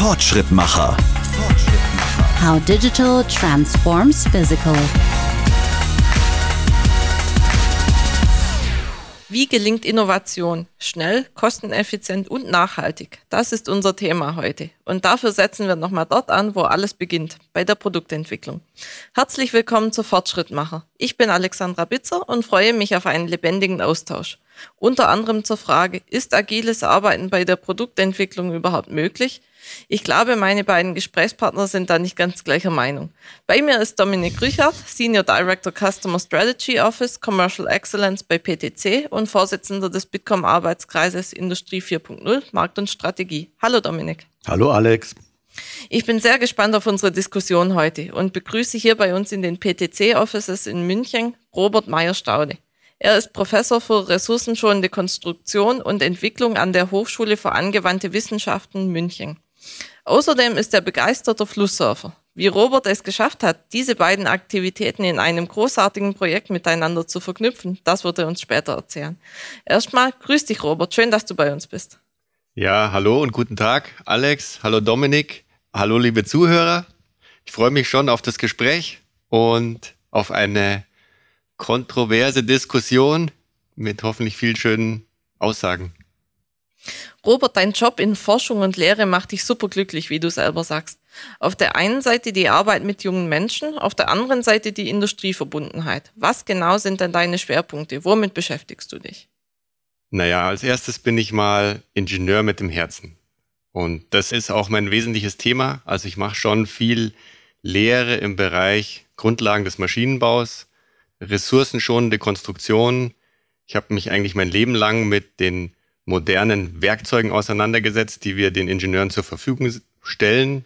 Fortschrittmacher. How digital transforms physical. Wie gelingt Innovation? Schnell, kosteneffizient und nachhaltig. Das ist unser Thema heute. Und dafür setzen wir nochmal dort an, wo alles beginnt, bei der Produktentwicklung. Herzlich willkommen zu Fortschrittmacher. Ich bin Alexandra Bitzer und freue mich auf einen lebendigen Austausch. Unter anderem zur Frage, ist agiles Arbeiten bei der Produktentwicklung überhaupt möglich? Ich glaube, meine beiden Gesprächspartner sind da nicht ganz gleicher Meinung. Bei mir ist Dominik Richard, Senior Director Customer Strategy Office Commercial Excellence bei PTC und Vorsitzender des Bitkom Arbeitskreises Industrie 4.0 Markt und Strategie. Hallo Dominik. Hallo Alex. Ich bin sehr gespannt auf unsere Diskussion heute und begrüße hier bei uns in den PTC Offices in München Robert Meyer-Staude. Er ist Professor für ressourcenschonende Konstruktion und Entwicklung an der Hochschule für angewandte Wissenschaften München. Außerdem ist er begeisterter Flusssurfer. Wie Robert es geschafft hat, diese beiden Aktivitäten in einem großartigen Projekt miteinander zu verknüpfen, das wird er uns später erzählen. Erstmal grüß dich, Robert. Schön, dass du bei uns bist. Ja, hallo und guten Tag, Alex. Hallo, Dominik. Hallo, liebe Zuhörer. Ich freue mich schon auf das Gespräch und auf eine kontroverse Diskussion mit hoffentlich viel schönen Aussagen. Robert, dein Job in Forschung und Lehre macht dich superglücklich, wie du selber sagst. Auf der einen Seite die Arbeit mit jungen Menschen, auf der anderen Seite die Industrieverbundenheit. Was genau sind denn deine Schwerpunkte? Womit beschäftigst du dich? Naja, als erstes bin ich mal Ingenieur mit dem Herzen. Und das ist auch mein wesentliches Thema. Also ich mache schon viel Lehre im Bereich Grundlagen des Maschinenbaus, ressourcenschonende Konstruktion. Ich habe mich eigentlich mein Leben lang mit den modernen Werkzeugen auseinandergesetzt, die wir den Ingenieuren zur Verfügung stellen.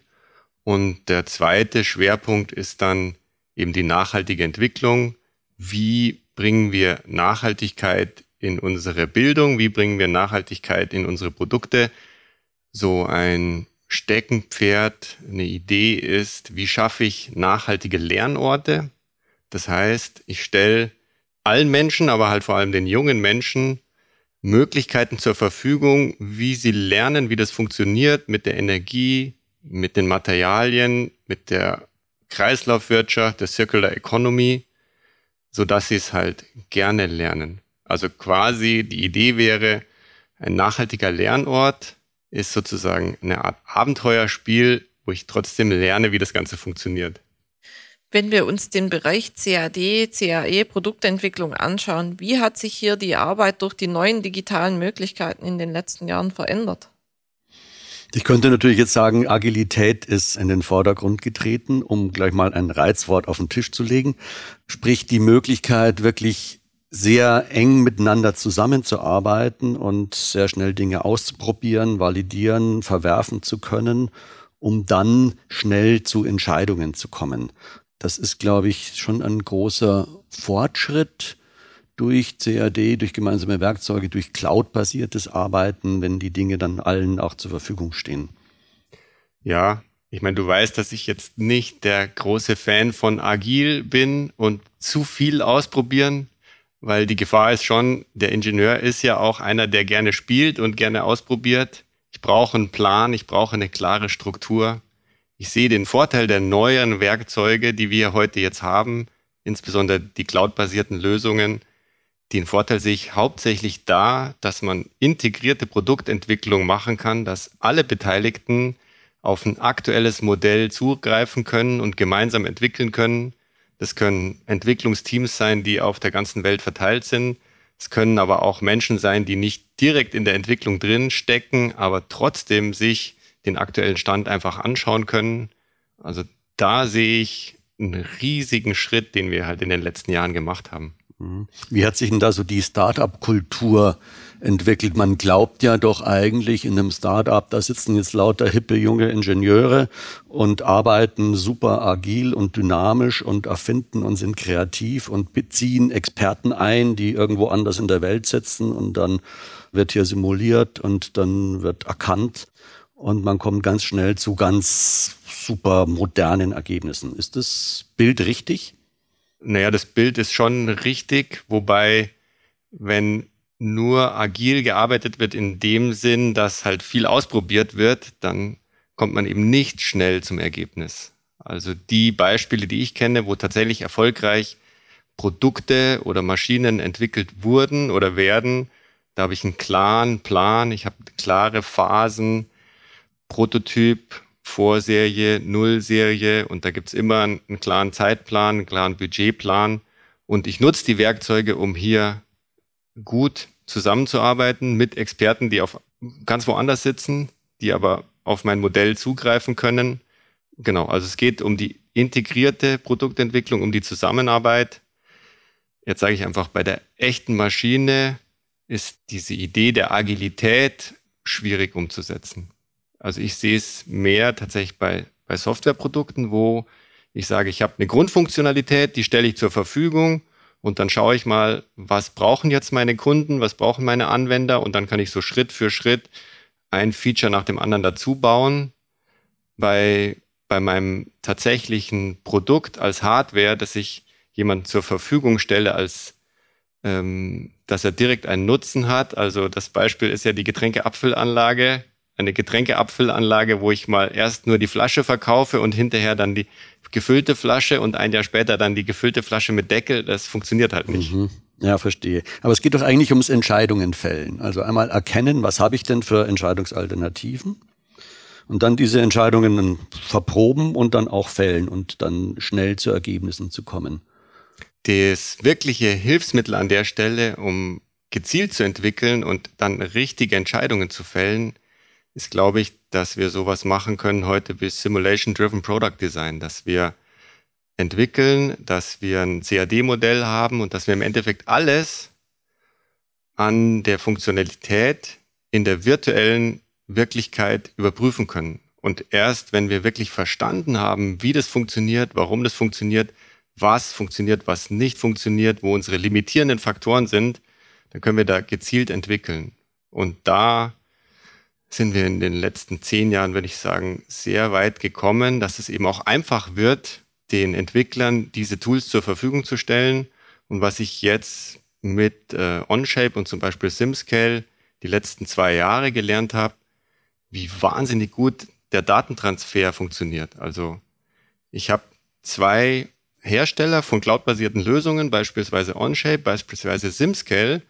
Und der zweite Schwerpunkt ist dann eben die nachhaltige Entwicklung. Wie bringen wir Nachhaltigkeit in unsere Bildung? Wie bringen wir Nachhaltigkeit in unsere Produkte? So ein Steckenpferd, eine Idee ist, wie schaffe ich nachhaltige Lernorte? Das heißt, ich stelle allen Menschen, aber halt vor allem den jungen Menschen Möglichkeiten zur Verfügung, wie sie lernen, wie das funktioniert mit der Energie, mit den Materialien, mit der Kreislaufwirtschaft, der Circular Economy, so dass sie es halt gerne lernen. Also quasi die Idee wäre, ein nachhaltiger Lernort ist sozusagen eine Art Abenteuerspiel, wo ich trotzdem lerne, wie das Ganze funktioniert. Wenn wir uns den Bereich CAD, CAE, Produktentwicklung anschauen, wie hat sich hier die Arbeit durch die neuen digitalen Möglichkeiten in den letzten Jahren verändert? Ich könnte natürlich jetzt sagen, Agilität ist in den Vordergrund getreten, um gleich mal ein Reizwort auf den Tisch zu legen. Sprich die Möglichkeit, wirklich sehr eng miteinander zusammenzuarbeiten und sehr schnell Dinge auszuprobieren, validieren, verwerfen zu können, um dann schnell zu Entscheidungen zu kommen. Das ist, glaube ich, schon ein großer Fortschritt durch CAD, durch gemeinsame Werkzeuge, durch Cloud-basiertes Arbeiten, wenn die Dinge dann allen auch zur Verfügung stehen. Ja, ich meine, du weißt, dass ich jetzt nicht der große Fan von Agil bin und zu viel ausprobieren, weil die Gefahr ist schon, der Ingenieur ist ja auch einer, der gerne spielt und gerne ausprobiert. Ich brauche einen Plan, ich brauche eine klare Struktur. Ich sehe den Vorteil der neuen Werkzeuge, die wir heute jetzt haben, insbesondere die cloud-basierten Lösungen. Den Vorteil sehe ich hauptsächlich da, dass man integrierte Produktentwicklung machen kann, dass alle Beteiligten auf ein aktuelles Modell zugreifen können und gemeinsam entwickeln können. Das können Entwicklungsteams sein, die auf der ganzen Welt verteilt sind. Es können aber auch Menschen sein, die nicht direkt in der Entwicklung drin stecken, aber trotzdem sich den aktuellen Stand einfach anschauen können. Also da sehe ich einen riesigen Schritt, den wir halt in den letzten Jahren gemacht haben. Mhm. Wie hat sich denn da so die Start-up-Kultur entwickelt? Man glaubt ja doch eigentlich in einem Start-up, da sitzen jetzt lauter hippe junge Ingenieure und arbeiten super agil und dynamisch und erfinden und sind kreativ und beziehen Experten ein, die irgendwo anders in der Welt sitzen und dann wird hier simuliert und dann wird erkannt und man kommt ganz schnell zu ganz super modernen Ergebnissen. Ist das Bild richtig? Naja, das Bild ist schon richtig, wobei, wenn nur agil gearbeitet wird in dem Sinn, dass halt viel ausprobiert wird, dann kommt man eben nicht schnell zum Ergebnis. Also die Beispiele, die ich kenne, wo tatsächlich erfolgreich Produkte oder Maschinen entwickelt wurden oder werden, da habe ich einen klaren Plan, ich habe klare Phasen, Prototyp, Vorserie, Nullserie und da gibt es immer einen, klaren Zeitplan, einen klaren Budgetplan und ich nutze die Werkzeuge, um hier gut zusammenzuarbeiten mit Experten, die auf ganz woanders sitzen, die aber auf mein Modell zugreifen können. Genau, also es geht um die integrierte Produktentwicklung, um die Zusammenarbeit. Jetzt sage ich einfach, bei der echten Maschine ist diese Idee der Agilität schwierig umzusetzen. Also ich sehe es mehr tatsächlich bei, bei Softwareprodukten, wo ich sage, ich habe eine Grundfunktionalität, die stelle ich zur Verfügung und dann schaue ich mal, was brauchen jetzt meine Kunden, was brauchen meine Anwender und dann kann ich so Schritt für Schritt ein Feature nach dem anderen dazu bauen. Bei, bei meinem tatsächlichen Produkt als Hardware, das ich jemand zur Verfügung stelle, als ähm, dass er direkt einen Nutzen hat. Also das Beispiel ist ja die Getränkeabfüllanlage eine Getränkeabfüllanlage, wo ich mal erst nur die Flasche verkaufe und hinterher dann die gefüllte Flasche und ein Jahr später dann die gefüllte Flasche mit Deckel, das funktioniert halt nicht. Mhm. Ja, verstehe. Aber es geht doch eigentlich ums Entscheidungen fällen. Also einmal erkennen, was habe ich denn für Entscheidungsalternativen? Und dann diese Entscheidungen verproben und dann auch fällen und dann schnell zu Ergebnissen zu kommen. Das wirkliche Hilfsmittel an der Stelle, um gezielt zu entwickeln und dann richtige Entscheidungen zu fällen, ist, glaube ich, dass wir sowas machen können heute wie Simulation-Driven Product Design, dass wir entwickeln, dass wir ein CAD-Modell haben und dass wir im Endeffekt alles an der Funktionalität in der virtuellen Wirklichkeit überprüfen können. Und erst wenn wir wirklich verstanden haben, wie das funktioniert, warum das funktioniert, was funktioniert, was nicht funktioniert, wo unsere limitierenden Faktoren sind, dann können wir da gezielt entwickeln. Und da sind wir in den letzten zehn Jahren, würde ich sagen, sehr weit gekommen, dass es eben auch einfach wird, den Entwicklern diese Tools zur Verfügung zu stellen. Und was ich jetzt mit äh, OnShape und zum Beispiel SimScale die letzten zwei Jahre gelernt habe, wie wahnsinnig gut der Datentransfer funktioniert. Also ich habe zwei Hersteller von cloudbasierten Lösungen, beispielsweise OnShape, beispielsweise SimScale,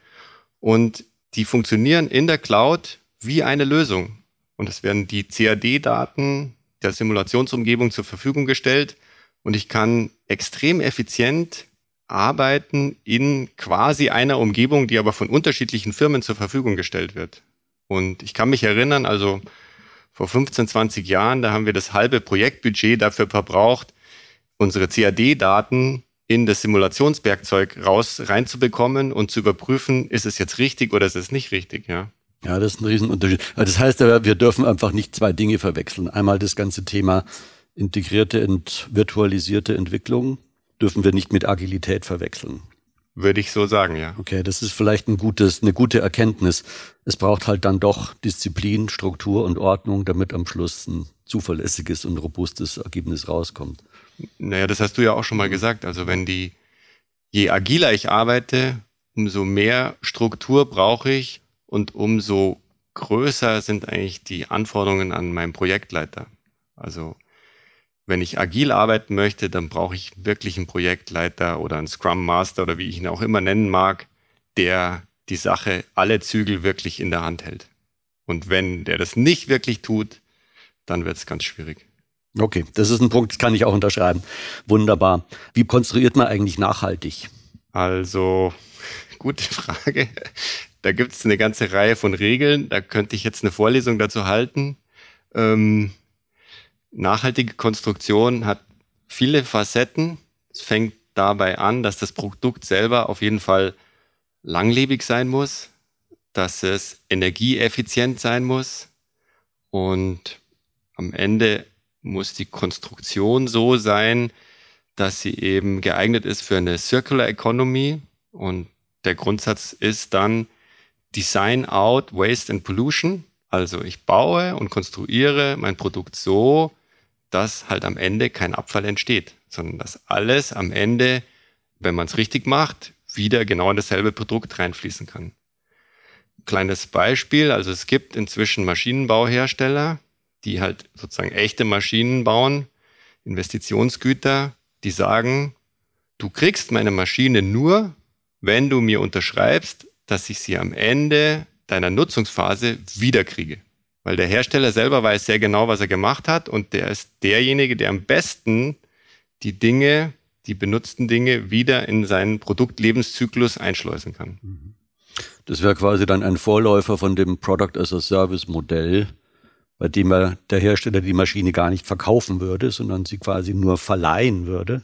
und die funktionieren in der Cloud wie eine Lösung. Und es werden die CAD-Daten der Simulationsumgebung zur Verfügung gestellt und ich kann extrem effizient arbeiten in quasi einer Umgebung, die aber von unterschiedlichen Firmen zur Verfügung gestellt wird. Und ich kann mich erinnern, also vor 15, 20 Jahren, da haben wir das halbe Projektbudget dafür verbraucht, unsere CAD-Daten in das Simulationswerkzeug raus reinzubekommen und zu überprüfen, ist es jetzt richtig oder ist es nicht richtig, ja. Ja, das ist ein Riesenunterschied. Das heißt aber, wir dürfen einfach nicht zwei Dinge verwechseln. Einmal das ganze Thema integrierte und virtualisierte Entwicklung dürfen wir nicht mit Agilität verwechseln. Würde ich so sagen, ja. Okay, das ist vielleicht ein gutes, eine gute Erkenntnis. Es braucht halt dann doch Disziplin, Struktur und Ordnung, damit am Schluss ein zuverlässiges und robustes Ergebnis rauskommt. Naja, das hast du ja auch schon mal gesagt. Also wenn die, je agiler ich arbeite, umso mehr Struktur brauche ich, und umso größer sind eigentlich die Anforderungen an meinen Projektleiter. Also wenn ich agil arbeiten möchte, dann brauche ich wirklich einen Projektleiter oder einen Scrum Master oder wie ich ihn auch immer nennen mag, der die Sache, alle Zügel wirklich in der Hand hält. Und wenn der das nicht wirklich tut, dann wird es ganz schwierig. Okay, das ist ein Punkt, das kann ich auch unterschreiben. Wunderbar. Wie konstruiert man eigentlich nachhaltig? Also, gute Frage. Da gibt es eine ganze Reihe von Regeln. Da könnte ich jetzt eine Vorlesung dazu halten. Ähm, nachhaltige Konstruktion hat viele Facetten. Es fängt dabei an, dass das Produkt selber auf jeden Fall langlebig sein muss, dass es energieeffizient sein muss und am Ende muss die Konstruktion so sein, dass sie eben geeignet ist für eine Circular Economy und der Grundsatz ist dann, Design out Waste and Pollution. Also ich baue und konstruiere mein Produkt so, dass halt am Ende kein Abfall entsteht, sondern dass alles am Ende, wenn man es richtig macht, wieder genau in dasselbe Produkt reinfließen kann. Kleines Beispiel, also es gibt inzwischen Maschinenbauhersteller, die halt sozusagen echte Maschinen bauen, Investitionsgüter, die sagen, du kriegst meine Maschine nur, wenn du mir unterschreibst, dass ich sie am Ende deiner Nutzungsphase wiederkriege. Weil der Hersteller selber weiß sehr genau, was er gemacht hat und der ist derjenige, der am besten die Dinge, die benutzten Dinge wieder in seinen Produktlebenszyklus einschleusen kann. Das wäre quasi dann ein Vorläufer von dem Product as a Service Modell, bei dem er der Hersteller die Maschine gar nicht verkaufen würde, sondern sie quasi nur verleihen würde.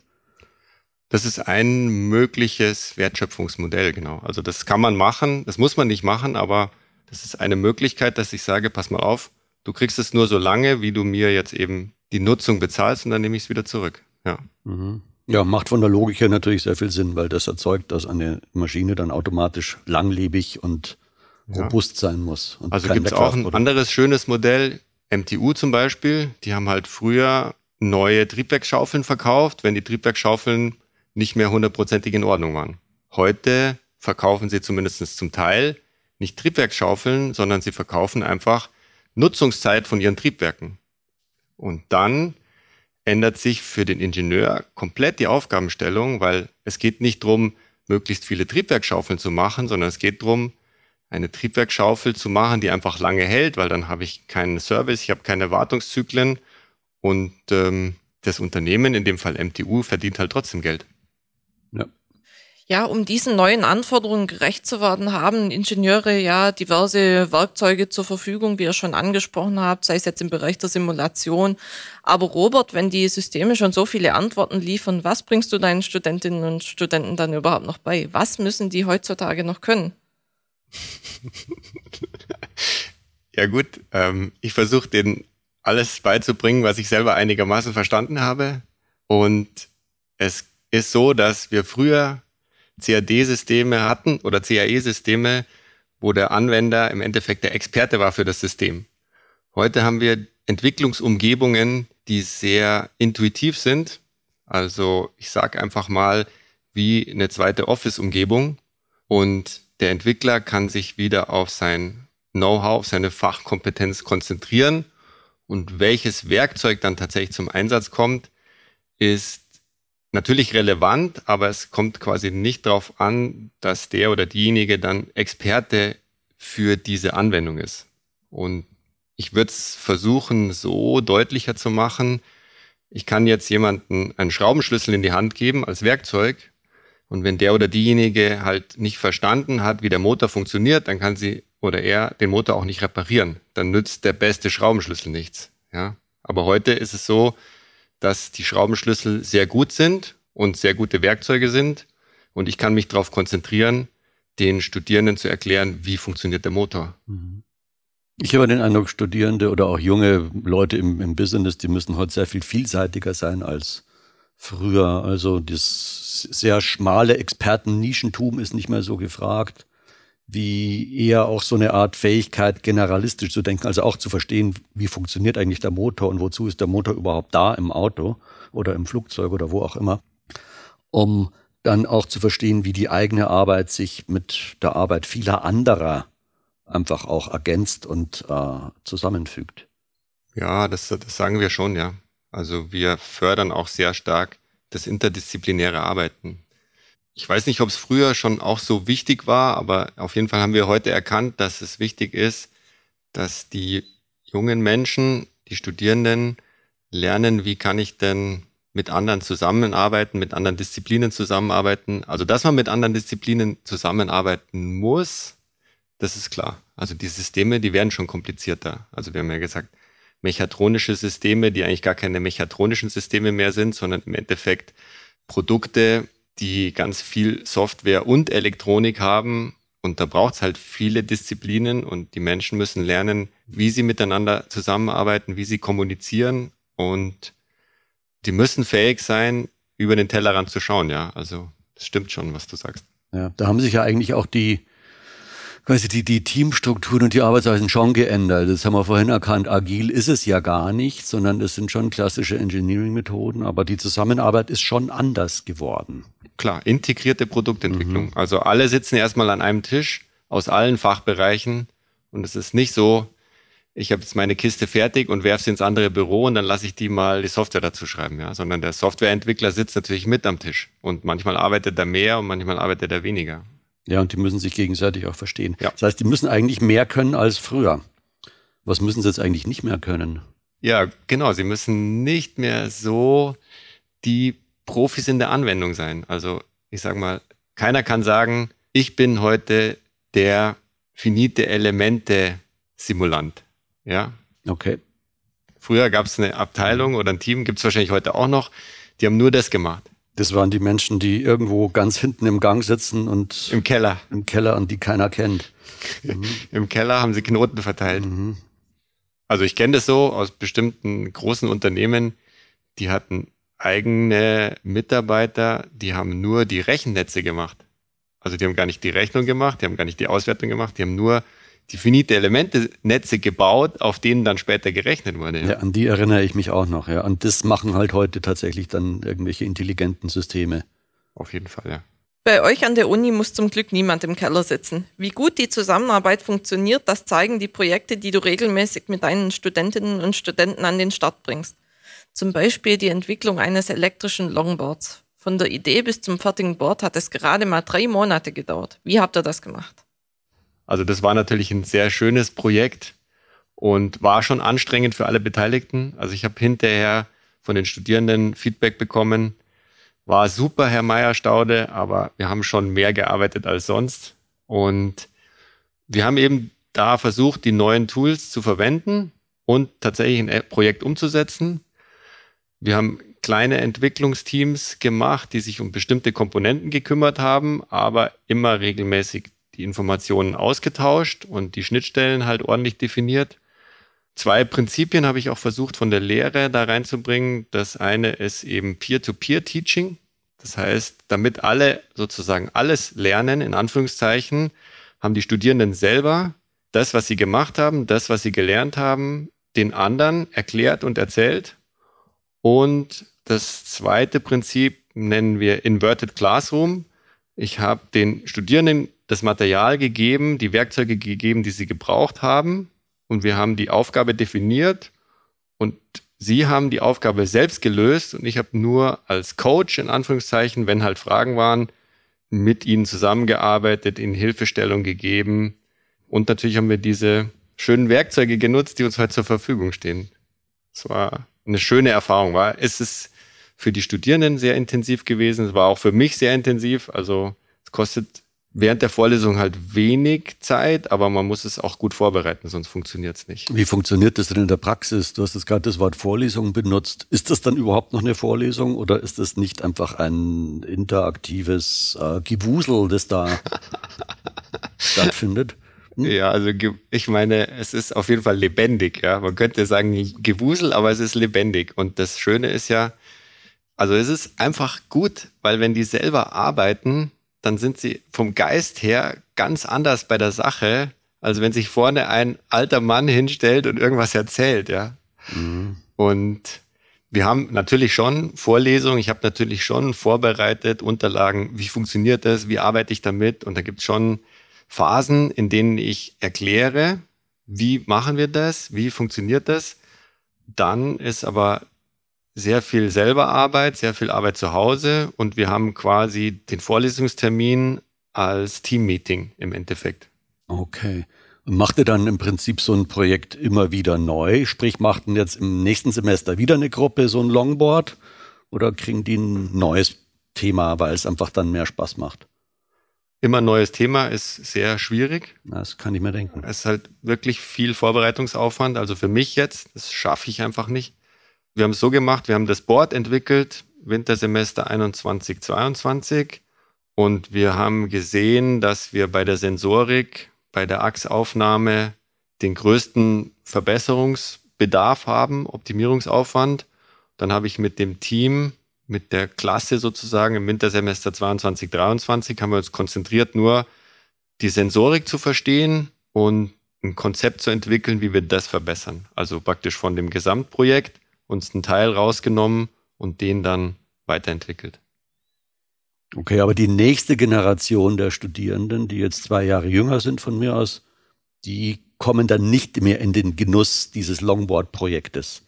Das ist ein mögliches Wertschöpfungsmodell, genau. Also das kann man machen, das muss man nicht machen, aber das ist eine Möglichkeit, dass ich sage, pass mal auf, du kriegst es nur so lange, wie du mir jetzt eben die Nutzung bezahlst und dann nehme ich es wieder zurück. Ja. Mhm. Ja, macht von der Logik her natürlich sehr viel Sinn, weil das erzeugt, dass eine Maschine dann automatisch langlebig und ja. robust sein muss. also gibt es auch ein anderes schönes Modell, MTU zum Beispiel, die haben halt früher neue Triebwerksschaufeln verkauft, wenn die Triebwerksschaufeln nicht mehr hundertprozentig in Ordnung waren. Heute verkaufen sie zumindest zum Teil nicht Triebwerksschaufeln, sondern sie verkaufen einfach Nutzungszeit von ihren Triebwerken. Und dann ändert sich für den Ingenieur komplett die Aufgabenstellung, weil es geht nicht darum, möglichst viele Triebwerkschaufeln zu machen, sondern es geht darum, eine Triebwerkschaufel zu machen, die einfach lange hält, weil dann habe ich keinen Service, ich habe keine Wartungszyklen und ähm, das Unternehmen, in dem Fall MTU, verdient halt trotzdem Geld. Ja. Ja, um diesen neuen Anforderungen gerecht zu werden, haben Ingenieure ja diverse Werkzeuge zur Verfügung, wie ihr schon angesprochen habt, sei es jetzt im Bereich der Simulation. Aber Robert, wenn die Systeme schon so viele Antworten liefern, was bringst du deinen Studentinnen und Studenten dann überhaupt noch bei? Was müssen die heutzutage noch können? ja gut, ähm, ich versuche denen alles beizubringen, was ich selber einigermaßen verstanden habe. Und es ist so, dass wir früher CAD-Systeme hatten oder CAE-Systeme, wo der Anwender im Endeffekt der Experte war für das System. Heute haben wir Entwicklungsumgebungen, die sehr intuitiv sind. Also ich sage einfach mal wie eine zweite Office-Umgebung und der Entwickler kann sich wieder auf sein Know-how, auf seine Fachkompetenz konzentrieren und welches Werkzeug dann tatsächlich zum Einsatz kommt, ist natürlich relevant, aber es kommt quasi nicht darauf an, dass der oder diejenige dann Experte für diese Anwendung ist. Und ich würde es versuchen, so deutlicher zu machen. Ich kann jetzt jemanden einen Schraubenschlüssel in die Hand geben als Werkzeug. Und wenn der oder diejenige halt nicht verstanden hat, wie der Motor funktioniert, dann kann sie oder er den Motor auch nicht reparieren. Dann nützt der beste Schraubenschlüssel nichts. Ja. Aber heute ist es so, dass die Schraubenschlüssel sehr gut sind und sehr gute Werkzeuge sind. Und ich kann mich darauf konzentrieren, den Studierenden zu erklären, wie funktioniert der Motor. Mhm. Ich habe den Eindruck, Studierende oder auch junge Leute im, im Business, die müssen heute sehr viel vielseitiger sein als früher. Also das sehr schmale Experten-Nischentum ist nicht mehr so gefragt wie eher auch so eine Art Fähigkeit, generalistisch zu denken, also auch zu verstehen, wie funktioniert eigentlich der Motor und wozu ist der Motor überhaupt da im Auto oder im Flugzeug oder wo auch immer, um dann auch zu verstehen, wie die eigene Arbeit sich mit der Arbeit vieler anderer einfach auch ergänzt und äh, zusammenfügt. Ja, das, das sagen wir schon, ja. Also wir fördern auch sehr stark das interdisziplinäre Arbeiten ich weiß nicht, ob es früher schon auch so wichtig war, aber auf jeden Fall haben wir heute erkannt, dass es wichtig ist, dass die jungen Menschen, die Studierenden lernen, wie kann ich denn mit anderen zusammenarbeiten, mit anderen Disziplinen zusammenarbeiten. Also, dass man mit anderen Disziplinen zusammenarbeiten muss, das ist klar. Also die Systeme, die werden schon komplizierter. Also wir haben ja gesagt, mechatronische Systeme, die eigentlich gar keine mechatronischen Systeme mehr sind, sondern im Endeffekt Produkte, die ganz viel Software und Elektronik haben. Und da braucht es halt viele Disziplinen und die Menschen müssen lernen, wie sie miteinander zusammenarbeiten, wie sie kommunizieren und die müssen fähig sein, über den Tellerrand zu schauen, ja. Also das stimmt schon, was du sagst. Ja, da haben sich ja eigentlich auch die, quasi die, die Teamstrukturen und die Arbeitsweisen schon geändert. Das haben wir vorhin erkannt. Agil ist es ja gar nicht, sondern das sind schon klassische Engineering-Methoden, aber die Zusammenarbeit ist schon anders geworden klar, integrierte Produktentwicklung. Mhm. Also alle sitzen erstmal an einem Tisch aus allen Fachbereichen und es ist nicht so, ich habe jetzt meine Kiste fertig und werfe sie ins andere Büro und dann lasse ich die mal die Software dazu schreiben, ja. Sondern der Softwareentwickler sitzt natürlich mit am Tisch und manchmal arbeitet er mehr und manchmal arbeitet er weniger. Ja, und die müssen sich gegenseitig auch verstehen. Ja. Das heißt, die müssen eigentlich mehr können als früher. Was müssen sie jetzt eigentlich nicht mehr können? Ja, genau. Sie müssen nicht mehr so die Profis in der Anwendung sein. Also ich sage mal, keiner kann sagen, ich bin heute der finite Elemente Simulant. Ja. Okay. Früher gab es eine Abteilung oder ein Team, gibt es wahrscheinlich heute auch noch, die haben nur das gemacht. Das waren die Menschen, die irgendwo ganz hinten im Gang sitzen und im Keller. Im Keller und die keiner kennt. Mhm. Im Keller haben sie Knoten verteilt. Mhm. Also ich kenne das so aus bestimmten großen Unternehmen, die hatten eigene Mitarbeiter, die haben nur die Rechennetze gemacht. Also die haben gar nicht die Rechnung gemacht, die haben gar nicht die Auswertung gemacht, die haben nur die finite Elemente-Netze gebaut, auf denen dann später gerechnet wurde. Ja. ja. an die erinnere ich mich auch noch. Ja, und das machen halt heute tatsächlich dann irgendwelche intelligenten Systeme. Auf jeden Fall, ja. Bei euch an der Uni muss zum Glück niemand im Keller sitzen. Wie gut die Zusammenarbeit funktioniert, das zeigen die Projekte, die du regelmäßig mit deinen Studentinnen und Studenten an den Start bringst. Zum Beispiel die Entwicklung eines elektrischen Longboards. Von der Idee bis zum fertigen Board hat es gerade mal drei Monate gedauert. Wie habt ihr das gemacht? Also das war natürlich ein sehr schönes Projekt und war schon anstrengend für alle Beteiligten. Also ich habe hinterher von den Studierenden Feedback bekommen. War super, Herr Meier-Staude, aber wir haben schon mehr gearbeitet als sonst. Und wir haben eben da versucht, die neuen Tools zu verwenden und tatsächlich ein Projekt umzusetzen. Wir haben kleine Entwicklungsteams gemacht, die sich um bestimmte Komponenten gekümmert haben, aber immer regelmäßig die Informationen ausgetauscht und die Schnittstellen halt ordentlich definiert. Zwei Prinzipien habe ich auch versucht von der Lehre da reinzubringen. Das eine ist eben Peer-to-Peer-Teaching. Das heißt, damit alle sozusagen alles lernen, in Anführungszeichen, haben die Studierenden selber das, was sie gemacht haben, das, was sie gelernt haben, den anderen erklärt und erzählt. Und das zweite Prinzip nennen wir Inverted Classroom. Ich habe den Studierenden das Material gegeben, die Werkzeuge gegeben, die sie gebraucht haben. Und wir haben die Aufgabe definiert und sie haben die Aufgabe selbst gelöst und ich habe nur als Coach in Anführungszeichen, wenn halt Fragen waren, mit ihnen zusammengearbeitet, ihnen Hilfestellung gegeben. Und natürlich haben wir diese schönen Werkzeuge genutzt, die uns heute zur Verfügung stehen. Es war eine schöne Erfahrung. War, es ist für die Studierenden sehr intensiv gewesen. Es war auch für mich sehr intensiv. Also es kostet während der Vorlesung halt wenig Zeit, aber man muss es auch gut vorbereiten, sonst funktioniert es nicht. Wie funktioniert das denn in der Praxis? Du hast jetzt gerade das Wort Vorlesung benutzt. Ist das dann überhaupt noch eine Vorlesung oder ist das nicht einfach ein interaktives äh, Gewusel, das da stattfindet? Hm? Ja, also ich meine, es ist auf jeden Fall lebendig, ja. Man könnte sagen Gewusel, aber es ist lebendig. Und das Schöne ist ja, also es ist einfach gut, weil wenn die selber arbeiten, dann sind sie vom Geist her ganz anders bei der Sache, als wenn sich vorne ein alter Mann hinstellt und irgendwas erzählt, ja. Mhm. Und wir haben natürlich schon Vorlesungen, ich habe natürlich schon vorbereitet, Unterlagen, wie funktioniert das, wie arbeite ich damit und da gibt es schon Phasen, in denen ich erkläre, wie machen wir das, wie funktioniert das. Dann ist aber sehr viel selber Arbeit, sehr viel Arbeit zu Hause und wir haben quasi den Vorlesungstermin als Teammeeting im Endeffekt. Okay. Und macht ihr dann im Prinzip so ein Projekt immer wieder neu? Sprich, macht ihr jetzt im nächsten Semester wieder eine Gruppe, so ein Longboard? Oder kriegen die ein neues Thema, weil es einfach dann mehr Spaß macht? Immer ein neues Thema ist sehr schwierig. Das kann ich mir denken. Es ist halt wirklich viel Vorbereitungsaufwand. Also für mich jetzt, das schaffe ich einfach nicht. Wir haben es so gemacht, wir haben das Board entwickelt, Wintersemester 21, 22. Und wir haben gesehen, dass wir bei der Sensorik, bei der Achsaufnahme den größten Verbesserungsbedarf haben, Optimierungsaufwand. Dann habe ich mit dem Team, mit der Klasse sozusagen im Wintersemester 22, 23, haben wir uns konzentriert, nur die Sensorik zu verstehen und ein Konzept zu entwickeln, wie wir das verbessern. Also praktisch von dem Gesamtprojekt uns einen Teil rausgenommen und den dann weiterentwickelt. Okay, aber die nächste Generation der Studierenden, die jetzt zwei Jahre jünger sind von mir aus, die kommen dann nicht mehr in den Genuss dieses Longboard-Projektes.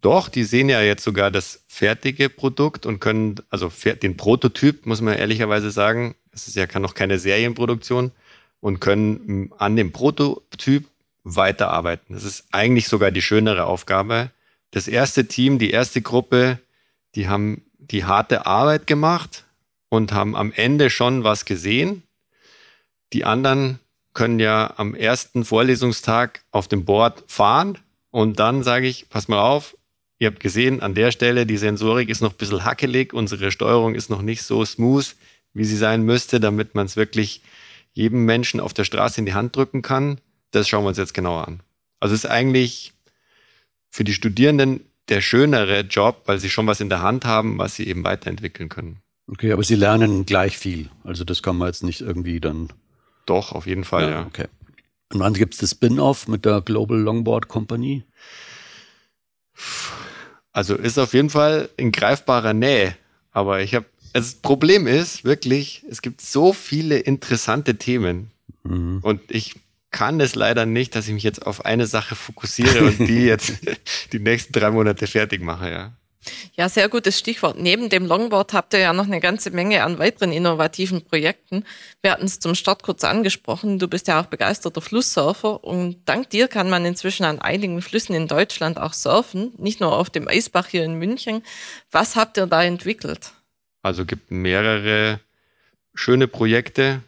Doch, die sehen ja jetzt sogar das fertige Produkt und können, also den Prototyp, muss man ehrlicherweise sagen, es ist ja noch keine Serienproduktion und können an dem Prototyp weiterarbeiten. Das ist eigentlich sogar die schönere Aufgabe. Das erste Team, die erste Gruppe, die haben die harte Arbeit gemacht und haben am Ende schon was gesehen. Die anderen können ja am ersten Vorlesungstag auf dem Board fahren und dann sage ich, pass mal auf, ihr habt gesehen, an der Stelle, die Sensorik ist noch ein bisschen hackelig, unsere Steuerung ist noch nicht so smooth, wie sie sein müsste, damit man es wirklich jedem Menschen auf der Straße in die Hand drücken kann. Das schauen wir uns jetzt genauer an. Also es ist eigentlich für die Studierenden der schönere Job, weil sie schon was in der Hand haben, was sie eben weiterentwickeln können. Okay, aber sie lernen gleich viel. Also das kann man jetzt nicht irgendwie dann doch, auf jeden Fall, ja. ja. Okay. Und wann gibt es das Spin-off mit der Global Longboard Company? Also ist auf jeden Fall in greifbarer Nähe. Aber ich habe, das Problem ist wirklich, es gibt so viele interessante Themen. Mhm. Und ich kann es leider nicht, dass ich mich jetzt auf eine Sache fokussiere und die jetzt die nächsten drei Monate fertig mache, ja. Ja, sehr gutes Stichwort. Neben dem Longboard habt ihr ja noch eine ganze Menge an weiteren innovativen Projekten. Wir hatten es zum Start kurz angesprochen. Du bist ja auch begeisterter Flusssurfer und dank dir kann man inzwischen an einigen Flüssen in Deutschland auch surfen, nicht nur auf dem Eisbach hier in München. Was habt ihr da entwickelt? Also gibt mehrere schöne Projekte.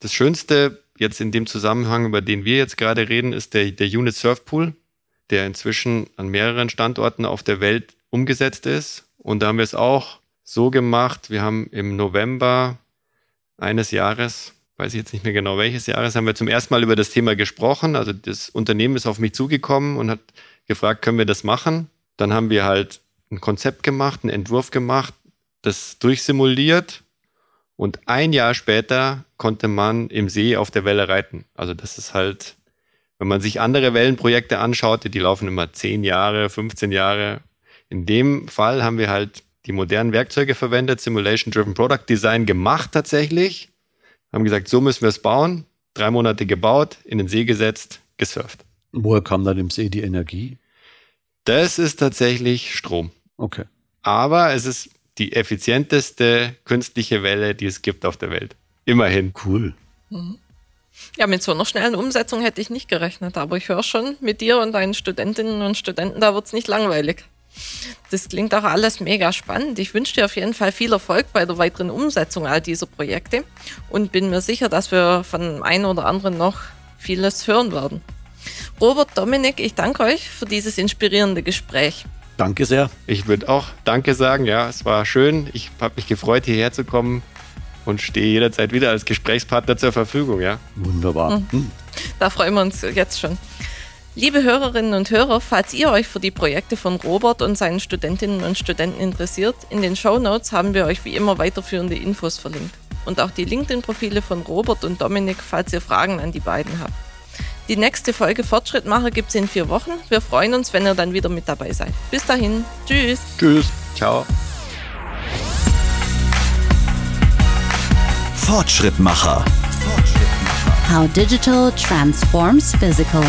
Das Schönste jetzt in dem Zusammenhang, über den wir jetzt gerade reden, ist der, der Unit Surf Pool, der inzwischen an mehreren Standorten auf der Welt umgesetzt ist. Und da haben wir es auch so gemacht. Wir haben im November eines Jahres, weiß ich jetzt nicht mehr genau welches Jahres, haben wir zum ersten Mal über das Thema gesprochen. Also das Unternehmen ist auf mich zugekommen und hat gefragt, können wir das machen? Dann haben wir halt ein Konzept gemacht, einen Entwurf gemacht, das durchsimuliert und ein Jahr später konnte man im See auf der Welle reiten. Also das ist halt, wenn man sich andere Wellenprojekte anschaut, die laufen immer 10 Jahre, 15 Jahre in dem Fall haben wir halt die modernen Werkzeuge verwendet, Simulation-Driven Product Design gemacht tatsächlich. Haben gesagt, so müssen wir es bauen. Drei Monate gebaut, in den See gesetzt, gesurft. Woher kam dann im See die Energie? Das ist tatsächlich Strom. Okay. Aber es ist die effizienteste künstliche Welle, die es gibt auf der Welt. Immerhin. Cool. Mhm. Ja, mit so einer schnellen Umsetzung hätte ich nicht gerechnet, aber ich höre schon, mit dir und deinen Studentinnen und Studenten, da wird es nicht langweilig. Das klingt auch alles mega spannend. Ich wünsche dir auf jeden Fall viel Erfolg bei der weiteren Umsetzung all dieser Projekte und bin mir sicher, dass wir von einem oder anderen noch vieles hören werden. Robert, Dominik, ich danke euch für dieses inspirierende Gespräch. Danke sehr. Ich würde auch Danke sagen. Ja, es war schön. Ich habe mich gefreut, hierher zu kommen und stehe jederzeit wieder als Gesprächspartner zur Verfügung. Ja. Wunderbar. Mhm. Da freuen wir uns jetzt schon. Liebe Hörerinnen und Hörer, falls ihr euch für die Projekte von Robert und seinen Studentinnen und Studenten interessiert, in den Show Notes haben wir euch wie immer weiterführende Infos verlinkt. Und auch die LinkedIn-Profile von Robert und Dominik, falls ihr Fragen an die beiden habt. Die nächste Folge Fortschrittmacher gibt es in vier Wochen. Wir freuen uns, wenn ihr dann wieder mit dabei seid. Bis dahin. Tschüss. Tschüss. Ciao. Fortschrittmacher. How digital transforms physical.